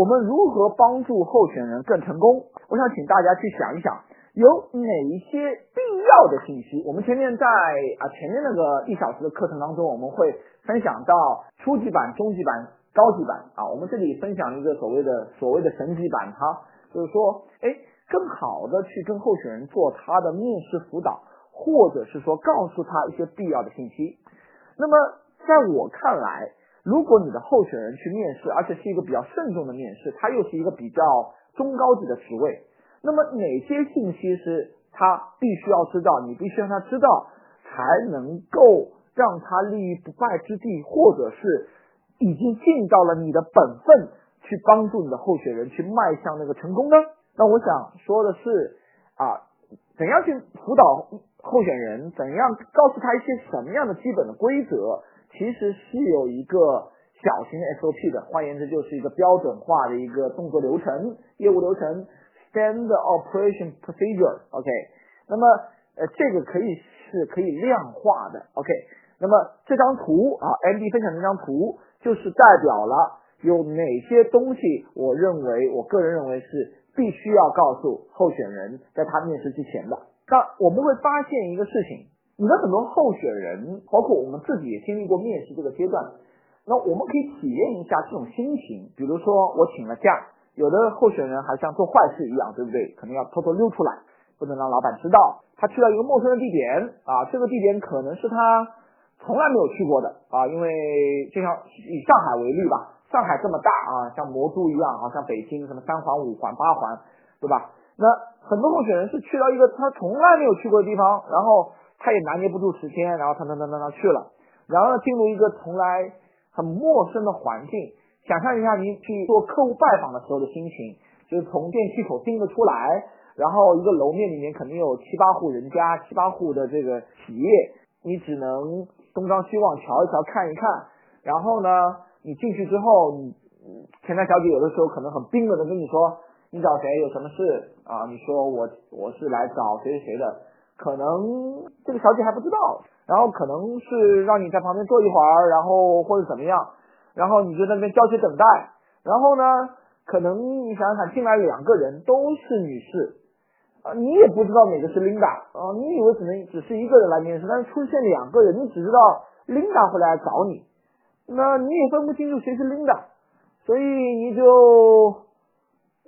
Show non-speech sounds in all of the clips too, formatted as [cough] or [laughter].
我们如何帮助候选人更成功？我想请大家去想一想，有哪一些必要的信息？我们前面在啊前面那个一小时的课程当中，我们会分享到初级版、中级版、高级版啊。我们这里分享一个所谓的所谓的神级版哈，就是说，哎，更好的去跟候选人做他的面试辅导，或者是说告诉他一些必要的信息。那么在我看来，如果你的候选人去面试，而且是一个比较慎重的面试，他又是一个比较中高级的职位，那么哪些信息是他必须要知道，你必须让他知道，才能够让他立于不败之地，或者是已经尽到了你的本分，去帮助你的候选人去迈向那个成功呢？那我想说的是啊，怎样去辅导候选人，怎样告诉他一些什么样的基本的规则？其实是有一个小型的 SOP 的，换言之就是一个标准化的一个动作流程、业务流程，Stand Operation Procedure）。OK，那么呃这个可以是可以量化的。OK，那么这张图啊，MD 分享这张图就是代表了有哪些东西，我认为我个人认为是必须要告诉候选人在他面试之前的。那我们会发现一个事情。你的很多候选人，包括我们自己也经历过面试这个阶段，那我们可以体验一下这种心情。比如说我请了假，有的候选人还像做坏事一样，对不对？可能要偷偷溜出来，不能让老板知道。他去到一个陌生的地点啊，这个地点可能是他从来没有去过的啊，因为就像以上海为例吧，上海这么大啊，像魔都一样啊，像北京什么三环、五环、八环，对吧？那很多候选人是去到一个他从来没有去过的地方，然后。他也拿捏不住时间，然后他他他他他去了，然后进入一个从来很陌生的环境。想象一下，你去做客户拜访的时候的心情，就是从电梯口盯着出来，然后一个楼面里面肯定有七八户人家，七八户的这个企业，你只能东张西望瞧一瞧，看一看。然后呢，你进去之后，你前台小姐有的时候可能很冰冷的跟你说，你找谁？有什么事啊？你说我我是来找谁谁谁的。可能这个小姐还不知道，然后可能是让你在旁边坐一会儿，然后或者怎么样，然后你就在那边焦急等待，然后呢，可能你想想，进来两个人都是女士，啊，你也不知道哪个是 Linda，啊，你以为只能只是一个人来面试，但是出现两个人，你只知道 Linda 会来找你，那你也分不清楚谁是 Linda，所以你就。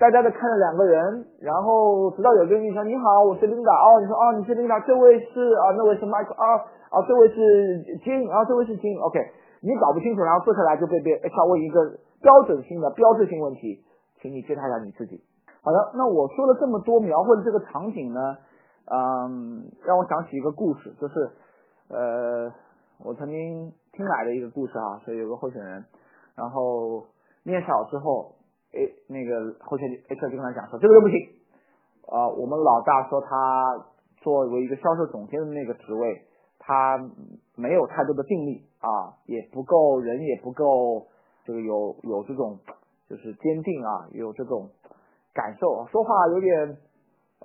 呆呆的看着两个人，然后直到有个人说：“你好，我是琳达。”哦，你说哦，你是琳达，这位是啊，那位是迈克啊啊，这位是金啊，这位是金。OK，你搞不清楚，然后坐下来就被被 HR 问一个标准性的标志性问题，请你介绍一下你自己。好的，那我说了这么多，描绘的这个场景呢，嗯，让我想起一个故事，就是呃，我曾经听来的一个故事啊，所以有个候选人，然后面试好之后。哎，那个候选 HR 就跟他讲说，这个人不行啊。我们老大说他作为一个销售总监的那个职位，他没有太多的定力啊，也不够人，也不够这个有有这种就是坚定啊，有这种感受，说话有点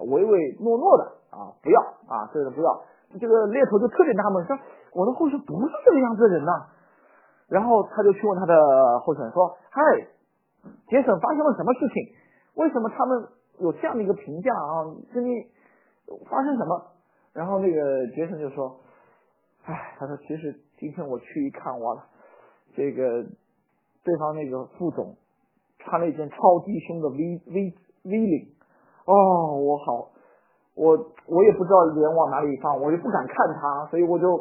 唯唯诺诺的啊，不要啊，这个不要。这个猎头就特别纳闷，说我的候选不是这个样子的人呐。然后他就去问他的候选人说，嗨。杰森发生了什么事情？为什么他们有这样的一个评价啊？跟你发生什么？然后那个杰森就说：“哎，他说其实今天我去一看，哇，这个对方那个副总穿了一件超低胸的 V V V 领，哦，我好，我我也不知道脸往哪里放，我就不敢看他，所以我就，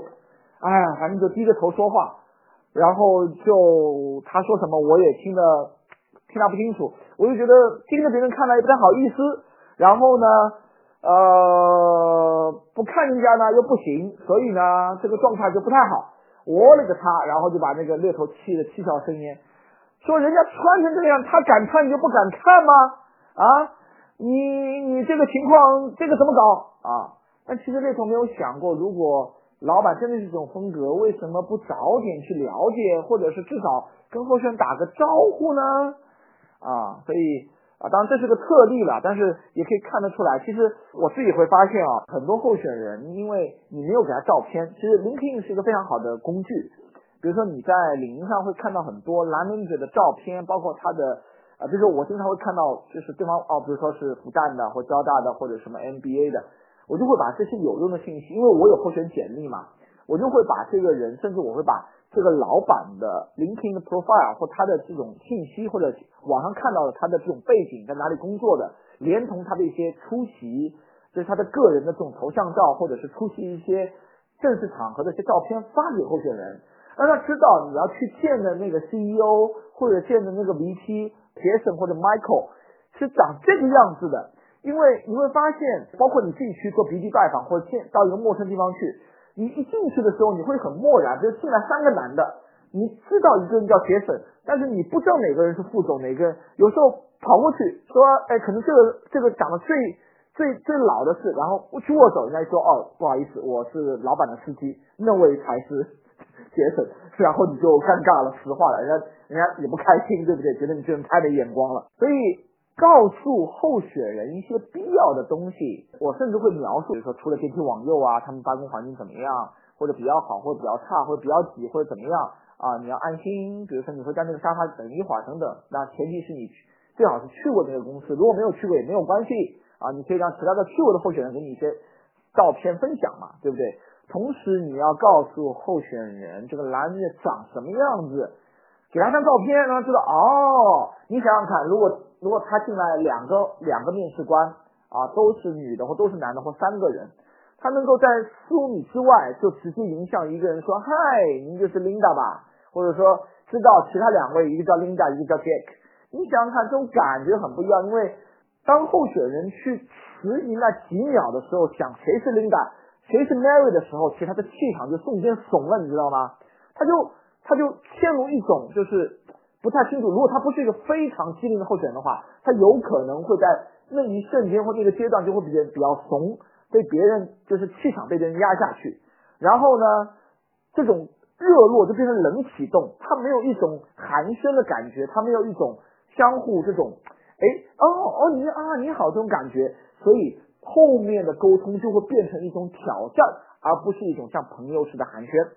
哎，反正就低着头说话，然后就他说什么我也听得。”听他不清楚，我就觉得盯着别人看来也不太好意思，然后呢，呃，不看人家呢又不行，所以呢这个状态就不太好。我勒个擦！然后就把那个猎头气的七窍生烟，说人家穿成这样，他敢穿你就不敢看吗？啊，你你这个情况这个怎么搞啊？但其实猎头没有想过，如果老板真的是这种风格，为什么不早点去了解，或者是至少跟候选人打个招呼呢？啊，所以啊，当然这是个特例了，但是也可以看得出来，其实我自己会发现啊，很多候选人，因为你没有给他照片，其实 LinkedIn 是一个非常好的工具。比如说你在领英上会看到很多蓝领者的照片，包括他的啊，比如说我经常会看到，就是对方哦，比如说是复旦的或交大的或者什么 MBA 的，我就会把这些有用的信息，因为我有候选简历嘛，我就会把这个人，甚至我会把这个老板的 LinkedIn profile 或他的这种信息，或者网上看到的他的这种背景，在哪里工作的，连同他的一些出席，就是他的个人的这种头像照，或者是出席一些正式场合的一些照片发给候选人，让他知道你要去见的那个 CEO 或者见的那个 VP。杰森或者 Michael 是长这个样子的，因为你会发现，包括你自己去做鼻 d 拜访或者见到一个陌生地方去，你一进去的时候你会很漠然，就进来三个男的，你知道一个人叫杰森，但是你不知道哪个人是副总，哪个人有时候跑过去说，哎，可能这个这个长得最最最老的是，然后去握手，人家说，哦，不好意思，我是老板的司机，那位才是 [laughs] 杰森，然后你就尴尬了，实话了，人家。人家也不开心，对不对？觉得你这人太没眼光了。所以告诉候选人一些必要的东西，我甚至会描述，比如说除了电梯往右啊，他们办公环境怎么样，或者比较好，或者比较差，或者比较挤，或者怎么样啊？你要安心，比如说你会在那个沙发等一会儿等等。那前提是你最好是去过那个公司，如果没有去过也没有关系啊，你可以让其他的去过的候选人给你一些照片分享嘛，对不对？同时你要告诉候选人这个男的长什么样子。给他张照片，让他知道哦。你想想看，如果如果他进来两个两个面试官啊，都是女的或都是男的或三个人，他能够在四五米之外就直接迎向一个人说：“嗨，您就是 Linda 吧？”或者说知道其他两位，一个叫 Linda，一个叫 Jack。你想想看，这种感觉很不一样。因为当候选人去迟疑那几秒的时候，想谁是 Linda，谁是 Mary 的时候，其实他的气场就瞬间怂了，你知道吗？他就。他就陷入一种就是不太清楚，如果他不是一个非常机灵的候选人的话，他有可能会在那一瞬间或那个阶段就会比较比较怂，被别人就是气场被别人压下去，然后呢，这种热络就变成冷启动，他没有一种寒暄的感觉，他没有一种相互这种，哎，哦哦你啊你好这种感觉，所以后面的沟通就会变成一种挑战，而不是一种像朋友似的寒暄。